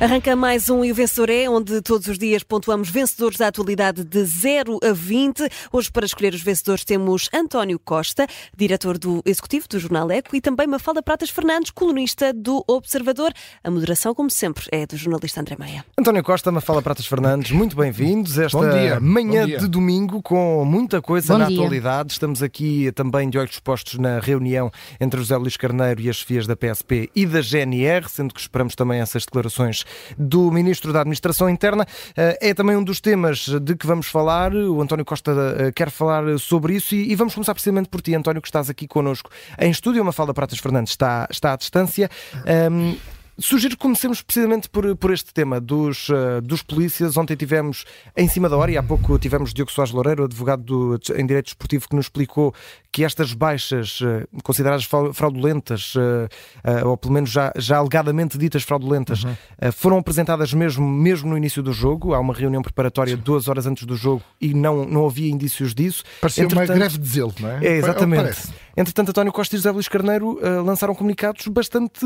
Arranca mais um E o Vencedor é, onde todos os dias pontuamos vencedores da atualidade de 0 a 20. Hoje, para escolher os vencedores, temos António Costa, diretor do Executivo do Jornal Eco, e também Mafalda Pratas Fernandes, colunista do Observador. A moderação, como sempre, é do jornalista André Meia. António Costa, Mafalda Pratas Fernandes, muito bem-vindos. Esta dia, manhã bom dia. de domingo com muita coisa Bom na dia. atualidade. Estamos aqui também de olhos postos na reunião entre José Luís Carneiro e as FIAs da PSP e da GNR, sendo que esperamos também essas declarações do Ministro da Administração Interna. Eh, É também um dos temas de que vamos falar. O António Costa eh, quer falar sobre isso e vamos começar precisamente por ti, António, que estás aqui connosco em estúdio. Uma Mafalda Pratas Fernandes está, está à distância. Ahm, Sugiro que comecemos precisamente por, por este tema dos, eh, dos polícias. Ontem tivemos em cima da hora, e há pouco tivemos Diogo Soares Loureiro, advogado do- em Direito Esportivo, que nos explicou que estas baixas eh, consideradas frau- fraudulentas, eh, eh, ou pelo menos já, já alegadamente ditas fraudulentas, eh, foram apresentadas mesmo, mesmo no início do jogo. Há uma reunião preparatória duas horas antes do jogo e não, não havia indícios disso. Parecia uma Entretanto- greve de zelo, não é? é, exatamente. parece. Entretanto, António Costa e José Luís Carneiro eh, lançaram comunicados bastante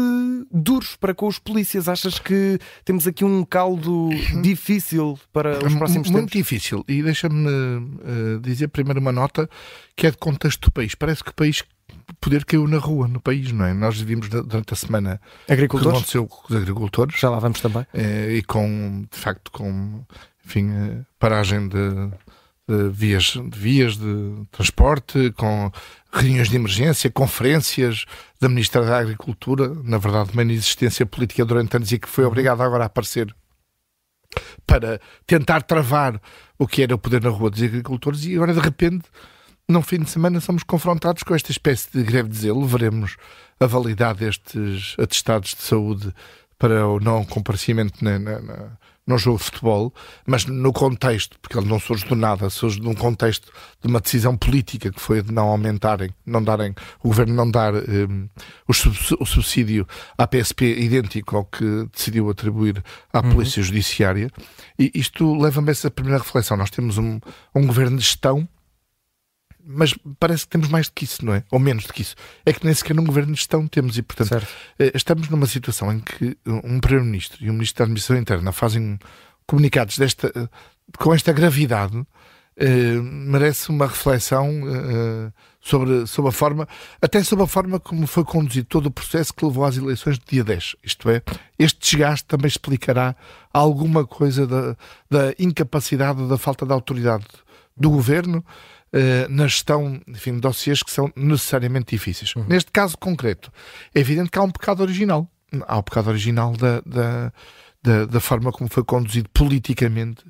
duros para com os polícias. Achas que temos aqui um caldo difícil para os próximos Muito tempos? difícil. E deixa-me eh, dizer primeiro uma nota que é de contexto país. Parece que o país o poder caiu na rua no país, não é? Nós vimos durante a semana o que Agricultores? aconteceu com os agricultores Já lá vamos também. eh, e com, de facto, com enfim, eh, paragem de, de vias, de vias de transporte, com reuniões de emergência, conferências da Ministra da Agricultura, na verdade, uma inexistência política durante anos e que foi obrigada agora a aparecer para tentar travar o que era o poder na rua dos agricultores e agora de repente num fim de semana somos confrontados com esta espécie de greve de zelo, veremos a validade destes atestados de saúde para o não comparecimento na, na, na- no jogo de futebol, mas no contexto, porque ele não surge do nada, surge num contexto de uma decisão política que foi de não aumentarem, não darem, o governo não dar o, sub- o subsídio à PSP idêntico ao que decidiu atribuir à Polícia Judiciária. E isto leva-me a essa primeira reflexão. Nós temos um, um governo de gestão mas parece que temos mais do que isso, não é? Ou menos do que isso. É que nem sequer num governo de gestão temos e, portanto, Certo. eh, estamos numa situação em que um Primeiro-Ministro e um Ministro da Administração Interna fazem comunicados desta, eh, com esta gravidade, eh, merece uma reflexão eh, sobre, sobre a forma, até sobre a forma como foi conduzido todo o processo que levou às eleições de dia 10. Isto é, este desgaste também explicará alguma coisa da, da incapacidade, da falta de autoridade do governo eh, na gestão enfim, de dossiês que são necessariamente difíceis. Neste caso concreto, é evidente que há um pecado original. Há o pecado original da, da, da, da forma como foi conduzido politicamente,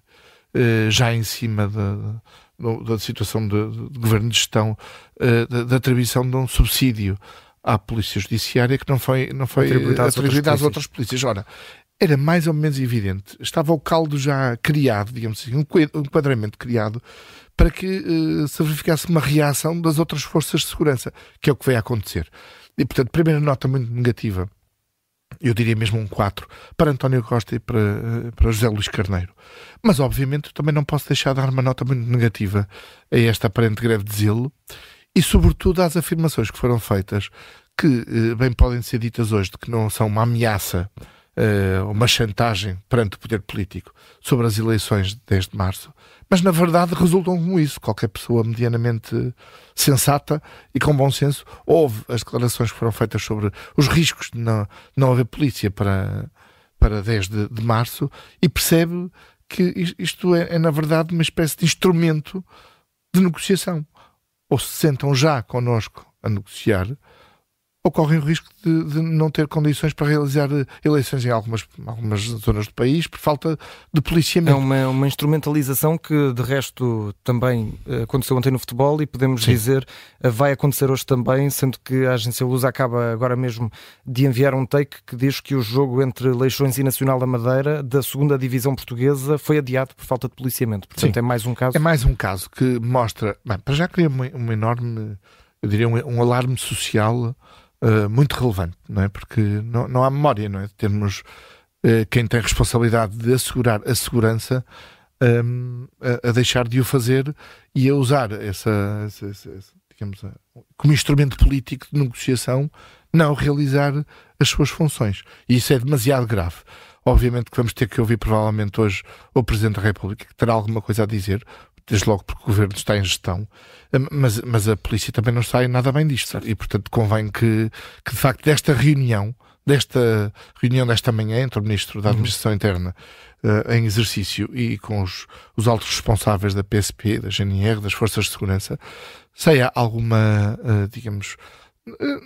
eh, já em cima da, da situação de, de governo de gestão, eh, da, da atribuição de um subsídio à Polícia Judiciária que não foi, não foi Atribuído às atribuído outras às outras polícias. Ora, era mais ou menos evidente, estava o caldo já criado, digamos assim, um enquadramento criado para que eh, se verificasse uma reação das outras forças de segurança, que é o que a acontecer. E, portanto, primeira nota muito negativa, eu diria mesmo um 4, para António Costa e para, eh, para José Luís Carneiro. Mas, obviamente, também não posso deixar de dar uma nota muito negativa a esta aparente greve de zelo e, sobretudo, às afirmações que foram feitas, que eh, bem podem ser ditas hoje de que não são uma ameaça, eh, uma chantagem perante o poder político sobre as eleições de 10 de março, mas na verdade resultam como isso. Qualquer pessoa medianamente sensata e com bom senso ouve as declarações que foram feitas sobre os riscos de não, não haver polícia para, para 10 de, de março e percebe que is- isto é, é, na verdade, uma espécie de instrumento de negociação. Ou se sentam já connosco a negociar, ou correm o risco de, de não ter condições para realizar eh, eleições em algumas, algumas zonas do país por falta de É policiamento. uma, uma instrumentalização que, de resto, também eh, aconteceu ontem no futebol e podemos Sim. dizer eh, vai acontecer hoje também, sendo que a agência Lusa acaba agora mesmo de enviar um take que diz que o jogo entre Leixões e Nacional da Madeira da segunda divisão portuguesa foi adiado por falta de policiamento. Portanto, Sim. é mais um caso. É mais um caso que mostra. Bem, para já cria uma, uma enorme, eu diria, um, um alarme social eh, muito relevante, não é? Porque não, não há memória, não é? De termos eh, quem tem responsabilidade de assegurar a segurança ehm, a, a deixar de o fazer e a usar essa, essa- essa- essa, digamos, a- como instrumento político de negociação, não realizar as suas funções. E isso é demasiado grave. Obviamente que vamos ter que ouvir provavelmente hoje o Presidente da República, que terá alguma coisa a dizer, desde logo porque o Governo está em gestão, mas, mas a polícia também não sai nada bem disto. E, portanto, convém que, que de facto, desta reunião, desta reunião desta manhã entre o Ministro da Administração uhum. Interna uh, em exercício e com os, os altos responsáveis da PSP, da GNR, das Forças de Segurança, saia alguma, uh, digamos,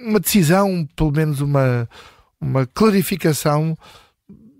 uma decisão, pelo menos uma, uma clarificação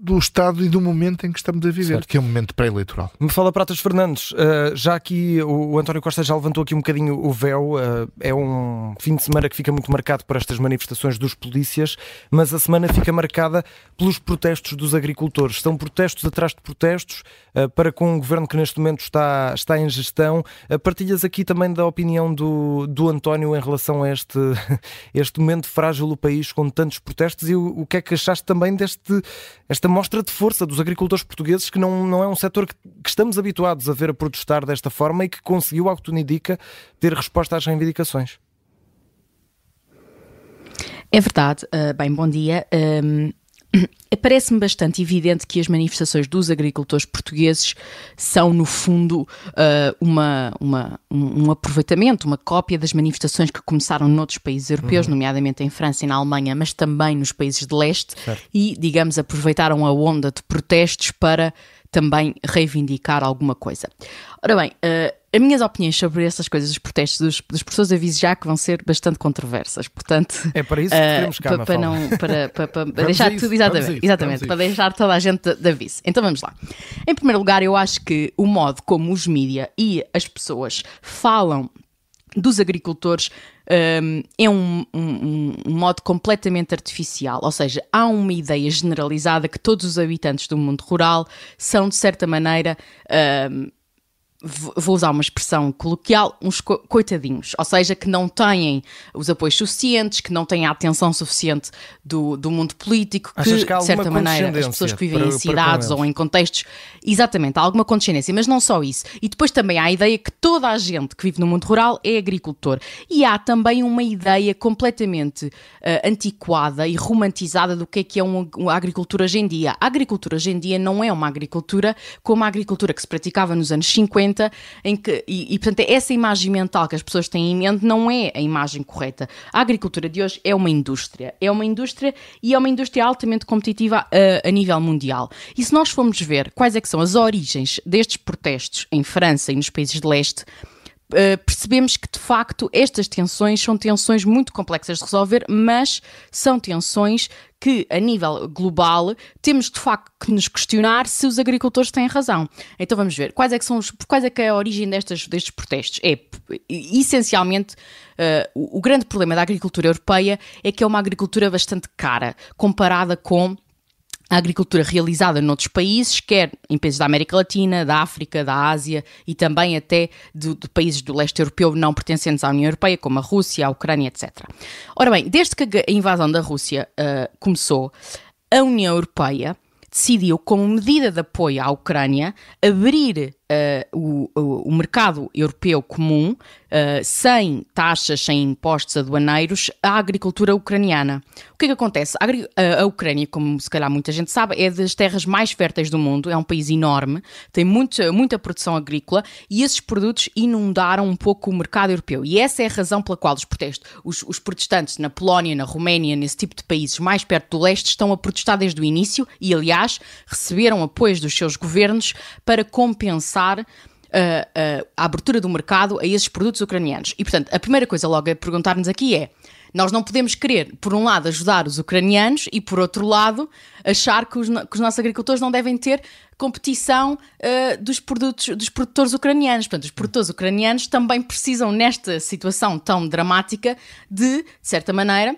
do estado e do momento em que estamos a viver, certo. que é um momento pré-eleitoral. Me fala Pratas Fernandes, uh, já aqui o, o, António Costa já levantou aqui um bocadinho o véu, uh, é um fim de semana que fica muito marcado por estas manifestações dos polícias, mas a semana fica marcada pelos protestos dos agricultores. São protestos atrás de protestos uh, para com um governo que neste momento está, está em gestão. partilhas aqui também da opinião do, do António em relação a este, este momento frágil do país com tantos protestos e o, o que é que achaste também deste esta mostra de força dos agricultores portugueses, que não, não é um setor que, que estamos habituados a ver a protestar desta forma e que conseguiu, ao que tudo indica, ter resposta às reivindicações. É verdade. Uh, bem, bom dia. Parece-me bastante evidente que as manifestações dos agricultores portugueses são, no fundo, uh, uma, uma, um aproveitamento, uma cópia das manifestações que começaram noutros países europeus, uhum. nomeadamente em França e na Alemanha, mas também nos países de leste, certo. e, digamos, aproveitaram a onda de protestos para também reivindicar alguma coisa. Ora bem, uh, as minhas opiniões sobre essas coisas, os protestos dos, dos professores, aviso já que vão ser bastante controversas. Portanto, é para isso que queremos cá, uh, para, não, para, para, para deixar tudo exatamente, isso, exatamente para deixar toda a gente de, de aviso. Então vamos lá. Em primeiro lugar, eu acho que o modo como os mídia e as pessoas falam dos agricultores um, é um, um, um, modo completamente artificial, ou seja, há uma ideia generalizada que todos os habitantes do mundo rural são, de certa maneira, um, vou usar uma expressão coloquial, uns coitadinhos, ou seja, que não têm os apoios suficientes, que não têm a atenção suficiente do, do mundo político, que, que de certa maneira, as pessoas que vivem para, em cidades ou em contextos, exatamente, há alguma condescendência, mas não só isso. E depois também há a ideia que toda a gente que vive no mundo rural é agricultor. E há também uma ideia completamente uh, antiquada e romantizada do que é que é uma, uma agricultura hoje em dia. A agricultura hoje em dia não é uma agricultura como a agricultura que se praticava nos anos 50 em que, e, e portanto essa imagem mental que as pessoas têm em mente não é a imagem correta. A agricultura de hoje é uma indústria, é uma indústria e é uma indústria altamente competitiva a, a nível mundial. E se nós formos ver quais é que são as origens destes protestos em França e nos países de leste, Uh, percebemos que de facto estas tensões são tensões muito complexas de resolver, mas são tensões que, a nível global, temos de facto que nos questionar se os agricultores têm razão. Então vamos ver quais é que são os, quais é que é a origem destas, destes protestos. É essencialmente uh, o, o grande problema da agricultura europeia é que é uma agricultura bastante cara comparada com a agricultura realizada noutros países, quer em países da América Latina, da África, da Ásia e também até de, de, países do leste europeu não pertencentes à União Europeia, como a Rússia, a Ucrânia, etc. Ora bem, desde que a invasão da Rússia uh, começou, a União Europeia decidiu, como medida de apoio à Ucrânia, abrir uh, o, o, mercado europeu comum, uh, sem taxas, sem impostos aduaneiros, à agricultura ucraniana. O que é que acontece? A, a, Ucrânia, como se calhar muita gente sabe, é das terras mais férteis do mundo, é um país enorme, tem muita, muita produção agrícola e esses produtos inundaram um pouco o mercado europeu. E essa é a razão pela qual os protestos, os, os protestantes na Polónia, na Roménia, nesse tipo de países mais perto do leste, estão a protestar desde o início e, aliás, receberam apoios dos seus governos para compensar uh, uh, a abertura do mercado a esses produtos ucranianos. E, portanto, a primeira coisa logo a perguntar-nos aqui é: nós não podemos querer, por um lado, ajudar os ucranianos e, por outro lado, achar que os, que os nossos agricultores não devem ter competição uh, dos, produtos, dos produtores ucranianos. Portanto, os produtores ucranianos também precisam, nesta situação tão dramática, de, de certa maneira,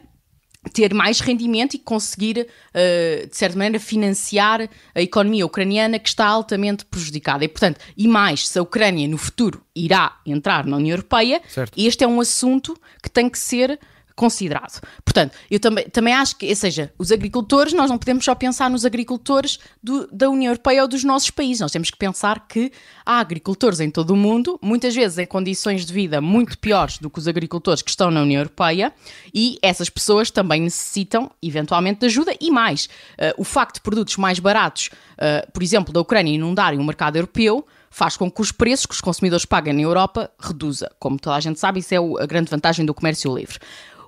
ter mais rendimento e conseguir, uh, de certa maneira, financiar a economia ucraniana que está altamente prejudicada. E, portanto, e mais, se a Ucrânia no futuro irá entrar na União Europeia, certo. este é um assunto que tem que ser considerado. Portanto, eu também, também acho que, ou seja, os agricultores, nós não podemos só pensar nos agricultores do, da União Europeia ou dos nossos países, nós temos que pensar que há agricultores em todo o mundo, muitas vezes em condições de vida muito piores do que os agricultores que estão na União Europeia, e essas pessoas também necessitam, eventualmente, de ajuda e mais. Uh, o facto de produtos mais baratos, uh, por exemplo, da Ucrânia inundarem o mercado europeu, faz com que os preços que os consumidores paguem na Europa reduza. Como toda a gente sabe, isso é a grande vantagem do comércio livre.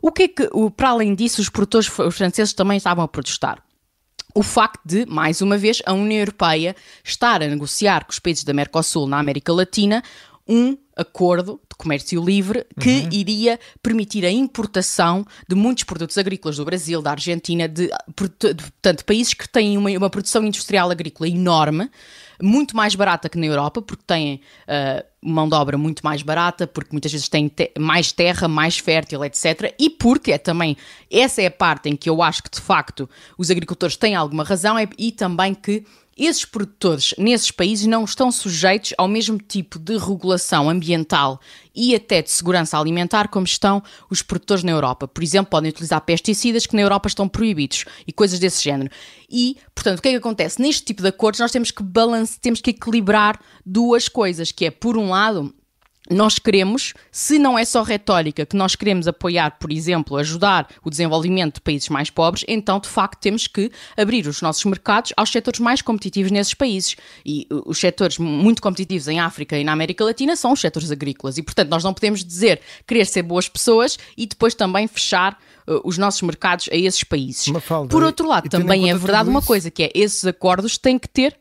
O que é que, para além disso, os produtores franceses também estavam a protestar? o facto de, mais uma vez, a União Europeia estar a negociar com os países da Mercosul na América Latina um acordo de comércio livre que uhum. iria permitir a importação de muitos produtos agrícolas do Brasil, da Argentina, de, de, de portanto, países que têm uma, uma produção industrial agrícola enorme, muito mais barata que na Europa, porque têm uh, mão de obra muito mais barata, porque muitas vezes têm te mais terra, mais fértil, etc. E porque é também, essa é a parte em que eu acho que de facto os agricultores têm alguma razão, é, e também que esses produtores nesses países não estão sujeitos ao mesmo tipo de regulação ambiental e até de segurança alimentar como estão os produtores na Europa. Por exemplo, podem utilizar pesticidas que na Europa estão proibidos e coisas desse género. E, portanto, o que é que acontece? Neste tipo de acordos nós temos que balance, temos que equilibrar duas coisas, que é, por um lado, nós queremos, se não é só retórica, que nós queremos apoiar, por exemplo, ajudar o desenvolvimento de países mais pobres, então de facto temos que abrir os nossos mercados aos setores mais competitivos nesses países. E os setores muito competitivos em África e na América Latina são os setores agrícolas. E portanto nós não podemos dizer querer ser boas pessoas e depois também fechar uh, os nossos mercados a esses países. Mafalda, por outro lado, também é verdade uma coisa, que é esses acordos têm que ter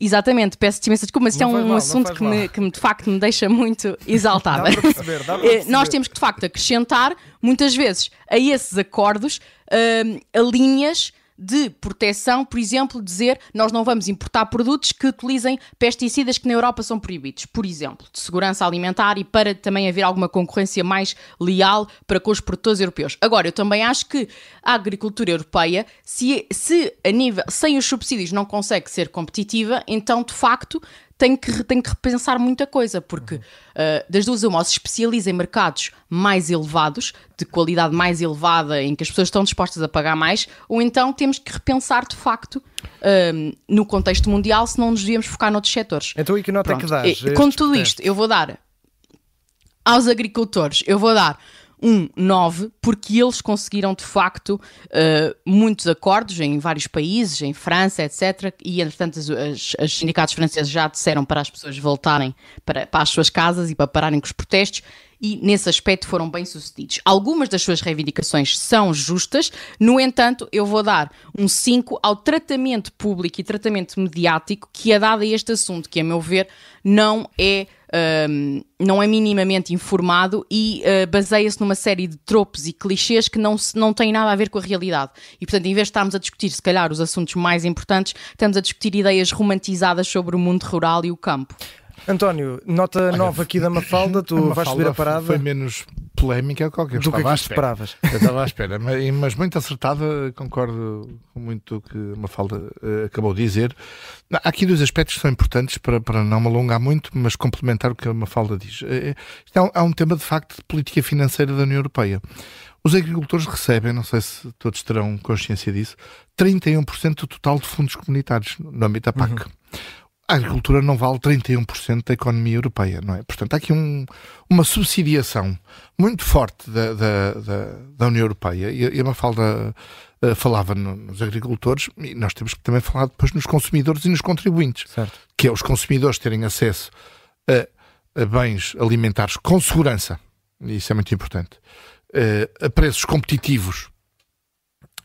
Exatamente, peço imensa desculpa, mas isto é um mal, assunto que, me, que me, de facto me deixa muito exaltada. perceber, eh, perceber. Nós temos que de facto acrescentar, muitas vezes, a esses acordos, uh, a linhas de proteção, por exemplo, dizer nós não vamos importar produtos que utilizem pesticidas que na Europa são proibidos, por exemplo, de segurança alimentar e para também haver alguma concorrência mais leal para com os produtores europeus. Agora, eu também acho que a agricultura europeia, se, se a nível, sem os subsídios não consegue ser competitiva, então de facto tem que, tem que repensar muita coisa, porque uh, das duas uma, ou se especializa em mercados mais elevados, de qualidade mais elevada, em que as pessoas estão dispostas a pagar mais, ou então temos que repensar de facto uh, no contexto mundial se não nos devíamos focar noutros setores. Então e que nota Pronto. é que dás? Com tudo isto, eu vou dar aos agricultores, eu vou dar um 9, porque eles conseguiram de facto uh, muitos acordos em vários países, em França, etc. E entretanto, os, os sindicatos franceses já disseram para as pessoas voltarem para, para as suas casas e para pararem com os protestos e nesse aspecto foram bem sucedidos. Algumas das suas reivindicações são justas, no entanto, eu vou dar um 5 ao tratamento público e tratamento mediático que é dado a este assunto, que a meu ver não é um, não é minimamente informado e uh, baseia-se numa série de tropos e clichês que não, se, não têm nada a ver com a realidade. E, portanto, em vez de estarmos a discutir, se calhar, os assuntos mais importantes, estamos a discutir ideias romantizadas sobre o mundo rural e o campo. António, nota Olha, nova aqui da Mafalda, tu Mafalda vais subir a parada. Foi menos polémica qualquer do que, que esperavas. Eu estava à espera, mas, mas, muito acertada, concordo com muito o que Mafalda uh, acabou de dizer. Há aqui dois aspectos que são importantes para, para não me alongar muito, mas complementar o que a Mafalda diz. Uh, há, um, há um tema de facto de política financeira da União Europeia. Os agricultores recebem, não sei se todos terão consciência disso, 31% do total de fundos comunitários no âmbito da PAC. Uhum a agricultura não vale 31% da economia europeia, não é? Portanto, há aqui um, uma subsidiação muito forte da, da, da, da União Europeia e, e a Mafalda uh, falava no, nos agricultores e nós temos que também falar depois nos consumidores e nos contribuintes, certo. que é os consumidores terem acesso a, a bens alimentares com segurança, e isso é muito importante, uh, a preços competitivos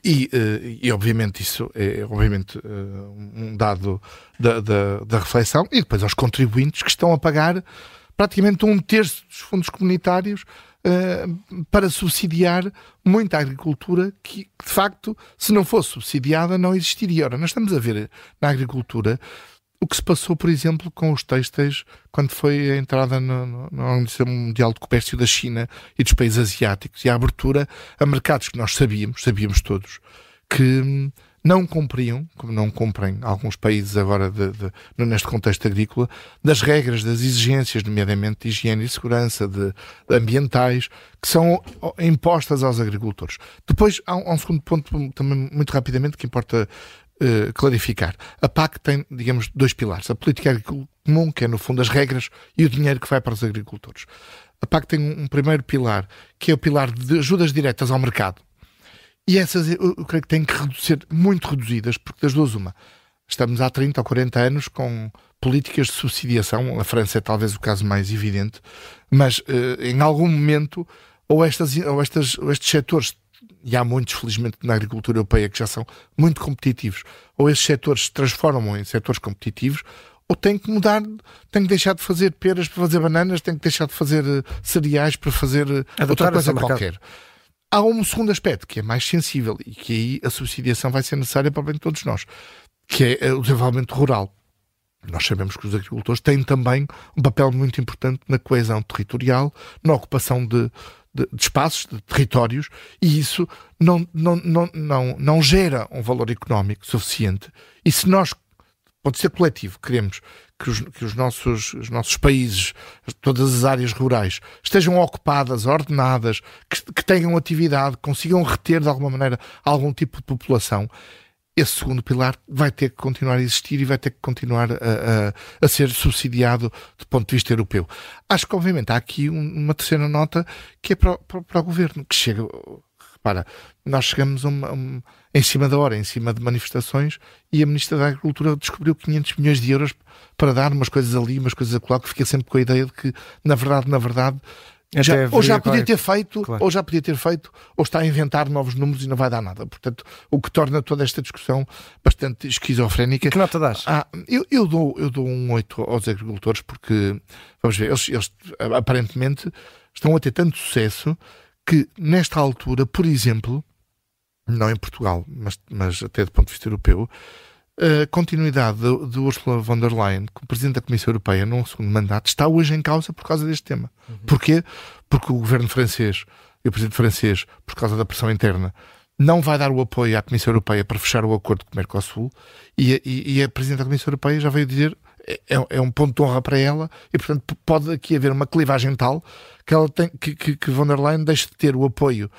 e, uh, e, obviamente isso é obviamente uh, um dado da, da, da, reflexão e depois aos contribuintes que estão a pagar praticamente um terço dos fundos comunitários uh, para subsidiar muita agricultura que de facto se não fosse subsidiada não existiria. Ora, nós estamos a ver na agricultura o que se passou, por exemplo, com os têxteis quando foi a entrada no, no, Organização Mundial de Comércio da China e dos países asiáticos e a abertura a mercados que nós sabíamos, sabíamos todos, que não cumpriam, como não cumprem alguns países agora de, de, neste contexto agrícola, das regras, das exigências, nomeadamente de higiene e segurança, de, de ambientais, que são impostas aos agricultores. Depois há um, há um segundo ponto também muito rapidamente que importa uh, clarificar. A PAC tem, digamos, dois pilares. A política agrícola comum, que é no fundo as regras, e o dinheiro que vai para os agricultores. A PAC tem um, primeiro pilar, que é o pilar de ajudas diretas ao mercado e essas eu, creio que têm que ser muito reduzidas, porque das duas, uma. Estamos há 30 ou 40 anos com políticas de subsidiação, a França é talvez o caso mais evidente, mas uh, em algum momento, ou, estas, ou, estas, ou estes setores, e há muitos, felizmente, na agricultura europeia que já são muito competitivos, ou esses setores se transformam em setores competitivos, ou tem que mudar, tem que deixar de fazer peras para fazer bananas, tem que deixar de fazer uh, cereais para fazer uh, outra coisa qualquer. Há um segundo aspecto que é mais sensível e que aí a subsidiação vai ser necessária para bem de todos nós, que é eh, o desenvolvimento rural. Nós sabemos que os agricultores têm também um papel muito importante na coesão territorial, na ocupação de, de, espaços, de territórios, e isso não, não, não, não, não gera um valor económico suficiente. E se nós, pode ser coletivo, queremos que os, que os, nossos, os nossos países, todas as áreas rurais, estejam ocupadas, ordenadas, que, que tenham atividade, consigam reter de alguma maneira algum tipo de população, esse segundo pilar vai ter que continuar a existir e vai ter que continuar a, a, a, ser subsidiado do ponto de vista europeu. Acho que, obviamente, há aqui uma terceira nota que é para, para, para o governo, que chega. Repara, nós chegamos a uma, a uma, em cima da hora, em cima de manifestações, e a Ministra da Agricultura descobriu 500 milhões de euros para dar umas coisas ali, umas coisas acolá, que fiquei sempre com a ideia de que, na verdade, na verdade, já, ou já podia ter feito, claro. ou já podia ter feito, ou está a inventar novos números e não vai dar nada. Portanto, o que torna toda esta discussão bastante esquizofrénica. Que nota dás? Ah, eu, eu, dou, eu dou um 8 aos agricultores porque, vamos ver, eles, eles aparentemente estão a ter tanto sucesso que, nesta altura, por exemplo, não em Portugal, mas, mas até do ponto de vista europeu, a continuidade de, Ursula von der Leyen como Presidente da Comissão Europeia num segundo mandato está hoje em causa por causa deste tema. Uhum. Porquê? Porque o governo francês e o Presidente francês, por causa da pressão interna, não vai dar o apoio à Comissão Europeia para fechar o acordo com o Mercosul e, e, e a Presidente da Comissão Europeia já veio dizer é, é, um ponto de honra para ela e, portanto, pode aqui haver uma clivagem tal que, ela tem, que, que, que von der Leyen deixe de ter o apoio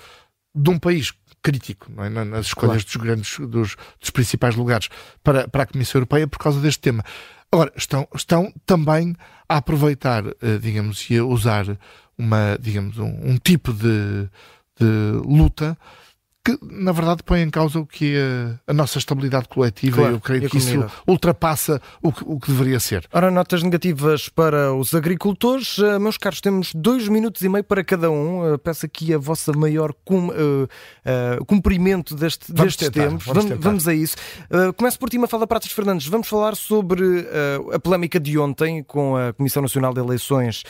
de um país crítico é? nas escolhas claro. dos grandes dos, dos, principais lugares para, para a Comissão Europeia por causa deste tema. Agora, estão, estão também a aproveitar, eh, digamos, e a usar uma, digamos, um, um tipo de, de luta que na verdade põe em causa o que é a nossa estabilidade coletiva claro, e eu creio que isso ultrapassa o que, o que, deveria ser. Ora, notas negativas para os agricultores. Uh, meus caros, temos dois minutos e meio para cada um. Uh, peço aqui a vossa maior cum, uh, cumprimento deste, vamos destes tentar, tempos. Vamos, vamos, vamos, a isso. começo por ti, Mafalda Pratas Fernandes. Vamos falar sobre a polémica de ontem com a Comissão Nacional de Eleições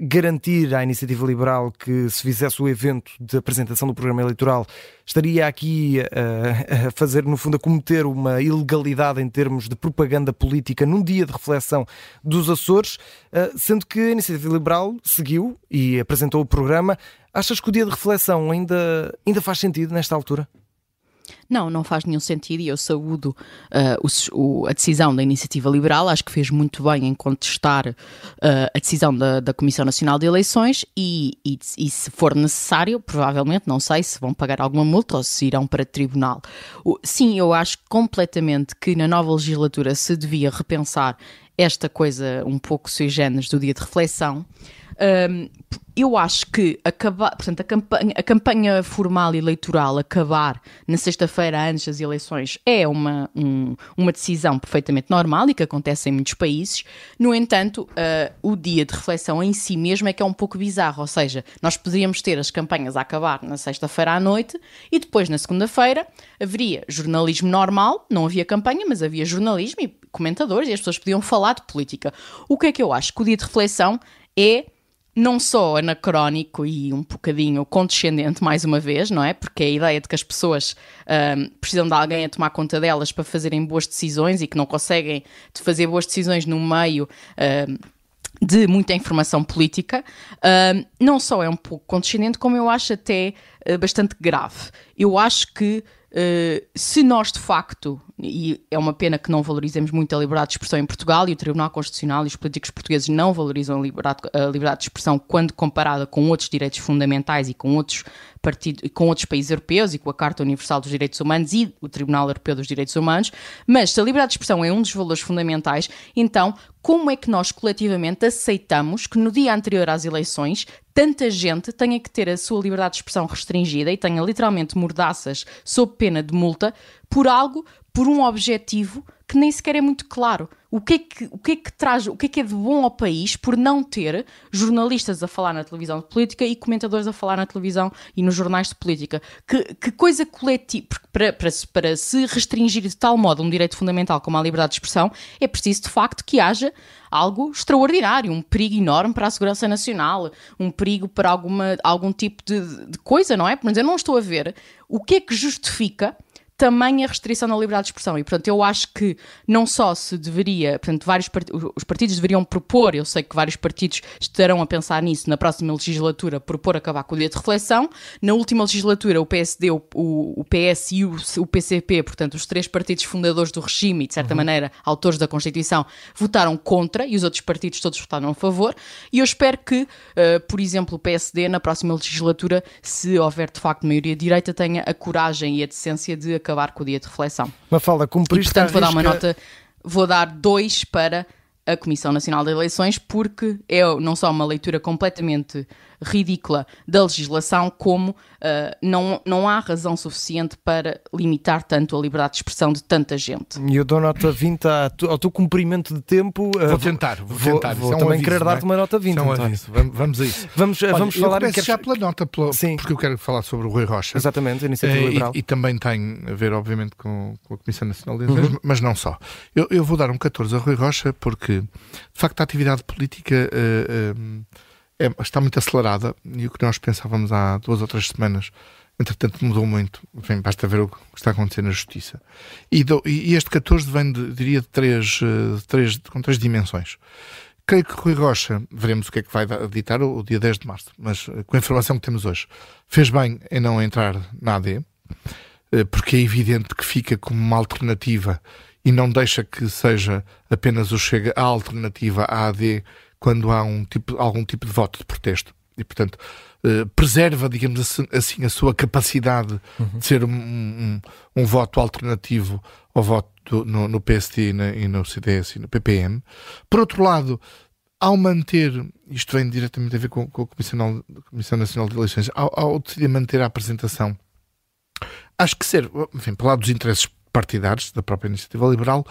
garantir à Iniciativa Liberal que se fizesse o evento de apresentação do programa eleitoral estaria aqui a, a fazer, no fundo, a cometer uma ilegalidade em termos de propaganda política num dia de reflexão dos Açores, eh, sendo que a Iniciativa Liberal seguiu e apresentou o programa. Achas que o dia de reflexão ainda, ainda faz sentido nesta altura? Não, não faz nenhum sentido e eu saúdo uh, o, o, a decisão da Iniciativa Liberal. Acho que fez muito bem em contestar uh, a decisão da, da, Comissão Nacional de Eleições e, e, e, se for necessário, provavelmente, não sei se vão pagar alguma multa ou se irão para tribunal. O, sim, eu acho completamente que na nova legislatura se devia repensar esta coisa um pouco sui generis do dia de reflexão. Um, eu acho que acabar, portanto, a campanha, a campanha formal eleitoral acabar na sexta-feira antes das eleições é uma, um, uma decisão perfeitamente normal e que acontece em muitos países. No entanto, uh, o dia de reflexão em si mesmo é que é um pouco bizarro, ou seja, nós poderíamos ter as campanhas a acabar na sexta-feira à noite e depois na segunda-feira haveria jornalismo normal, não havia campanha, mas havia jornalismo e comentadores e as pessoas podiam falar de política. O que é que eu acho? Que o dia de reflexão é não só anacrónico e um bocadinho condescendente, mais uma vez, não é? Porque a ideia de que as pessoas um, precisam de alguém a tomar conta delas para fazerem boas decisões e que não conseguem de fazer boas decisões no meio. Um, de muita informação política, um, não só é um pouco condescendente, como eu acho até uh, bastante grave. Eu acho que Uh, se nós de facto, e é uma pena que não valorizemos muito a liberdade de expressão em Portugal e o Tribunal Constitucional e os políticos portugueses não valorizam a liberdade, a liberdade de expressão quando comparada com outros direitos fundamentais e com outros, partidos, com outros países europeus e com a Carta Universal dos Direitos Humanos e o Tribunal Europeu dos Direitos Humanos, mas se a liberdade de expressão é um dos valores fundamentais, então como é que nós coletivamente aceitamos que no dia anterior às eleições tanta gente tenha que ter a sua liberdade de expressão restringida e tenha literalmente mordaças sob pena de multa por algo, por um objetivo que nem sequer é muito claro. O que é que, o que, é que traz, o que é que é de bom ao país por não ter jornalistas a falar na televisão de política e comentadores a falar na televisão e nos jornais de política? Que, que coisa coletiva, para, para, para se restringir de tal modo um direito fundamental como a liberdade de expressão, é preciso de facto que haja algo extraordinário, um perigo enorme para a segurança nacional, um perigo para alguma, algum tipo de, de coisa, não é? Mas eu não estou a ver o que é que justifica tamanha restrição na liberdade de expressão. E, portanto, eu acho que não só se deveria, portanto, vários part... os partidos deveriam propor, eu sei que vários partidos estarão a pensar nisso na próxima legislatura, propor acabar com o dia de reflexão. Na última legislatura, o PSD, o, o PS e o, o, PCP, portanto, os três partidos fundadores do regime e, de certa uhum. maneira, autores da Constituição, votaram contra e os outros partidos todos votaram a favor. E eu espero que, uh, por exemplo, o PSD, na próxima legislatura, se houver de facto maioria direita, tenha a coragem e a decência de acabar com o dia de reflexão. Mafalda, cumpriste e, portanto, vou dar uma nota, vou dar dois para a Comissão Nacional de Eleições, porque é não só uma leitura completamente ridícula da legislação, como uh, não, não há razão suficiente para limitar tanto a liberdade de expressão de tanta gente. E eu dou nota 20 ao teu cumprimento de tempo. Uh, vou tentar, vou, vou tentar. Vou, vou é também aviso, querer dar-te uma nota 20. Um vamos, vamos a isso. Vamos, Olha, vamos falar... Eu começo já pela nota, pela, Sim. porque eu quero falar sobre o Rui Rocha. Exatamente, a Iniciativa uh, Liberal. E, e, também tem a ver, obviamente, com, com a Comissão Nacional de Eleições, uhum. mas não só. Eu, eu, vou dar um 14 a Rui Rocha, porque, de facto, a atividade política... Uh, é, está muito acelerada e o que nós pensávamos há duas ou três semanas, entretanto mudou muito. Enfim, basta ver o que está acontecendo na justiça. E, do, e este 14 vem, de, diria, de três, de eh, três, com três dimensões. Creio que Rui Rocha, veremos o que é que vai ditar o, o dia 10 de março, mas eh, com a informação que temos hoje, fez bem em não entrar na AD, eh, porque é evidente que fica como uma alternativa e não deixa que seja apenas o Chega a alternativa à AD quando há um tipo, algum tipo de voto de protesto. E, portanto, eh, preserva, digamos assim, assim, a sua capacidade uhum. de ser um, um, um, voto alternativo ao voto do, no, no, PSD e, na, e, no CDS e no PPM. Por outro lado, ao manter, isto vem diretamente a ver com, com a Comissão, Comissão Nacional de Eleições, ao, ao, decidir manter a apresentação, acho que ser, enfim, para lá dos interesses partidários da própria iniciativa liberal,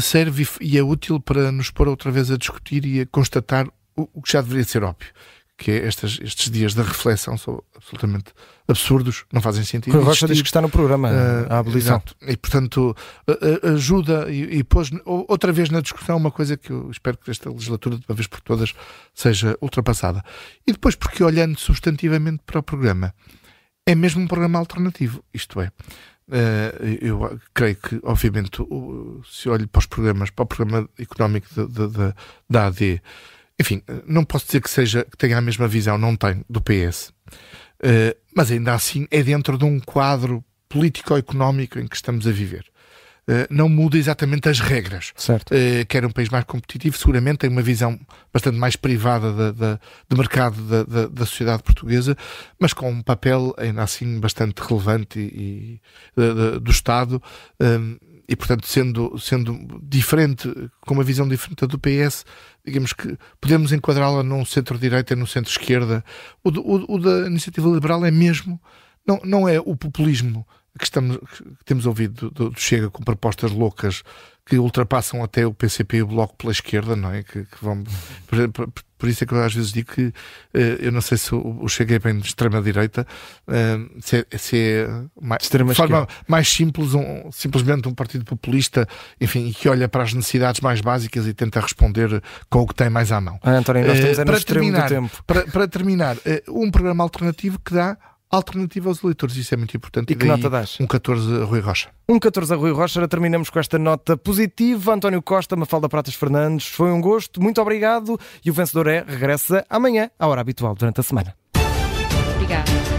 serve e é útil para nos pôr outra vez a discutir e a constatar o que já deveria ser óbvio. Que é estes, estes dias da reflexão são absolutamente absurdos, não fazem sentido. O Rocha diz que está no programa, uh, a abolição. Exato. E, portanto, ajuda e, e pôs outra vez na discussão uma coisa que eu espero que esta legislatura, de uma vez por todas, seja ultrapassada. E depois, porque olhando substantivamente para o programa, é mesmo um programa alternativo. Isto é, eu creio que, obviamente, se olho para os programas, para o programa económico da AD, enfim, não posso dizer que seja que tenha a mesma visão, não tem, do PS, eh, mas ainda assim é dentro de um quadro político-económico em que estamos a viver. Eh, não muda exatamente as regras. Certo. Uh, quer um país mais competitivo, seguramente tem uma visão bastante mais privada da, da, do mercado da, da, da, sociedade portuguesa, mas com um papel ainda assim bastante relevante e, e do Estado. Um, e portanto, sendo, sendo diferente, com uma visão diferente do PS, digamos que podemos enquadrá-la num centro-direita e num centro-esquerda. O, o, o, da iniciativa liberal é mesmo, não, não é o populismo que, estamos, que temos ouvido do, do, Chega com propostas loucas que ultrapassam até o PCP e o Bloco pela esquerda, não é? Que, que vão, por, por, por, isso é que eu às vezes digo que uh, eu não sei se o, o Chega é bem de extrema-direita, uh, se, é, se é mais, de forma mais simples, um, simplesmente um partido populista, enfim, que olha para as necessidades mais básicas e tenta responder com o que tem mais à mão. Ah, António, nós estamos uh, para, terminar, para, para terminar, um programa alternativo que dá alternativa aos eleitores. Isso é muito importante. E, que nota dás? Um 14 a Rui Rocha. Um 14 a Rui Rocha. Terminamos com esta nota positiva. António Costa, Mafalda Pratas Fernandes. Foi um gosto. Muito obrigado. E o vencedor é regressa amanhã, à hora habitual, durante a semana. Obrigada.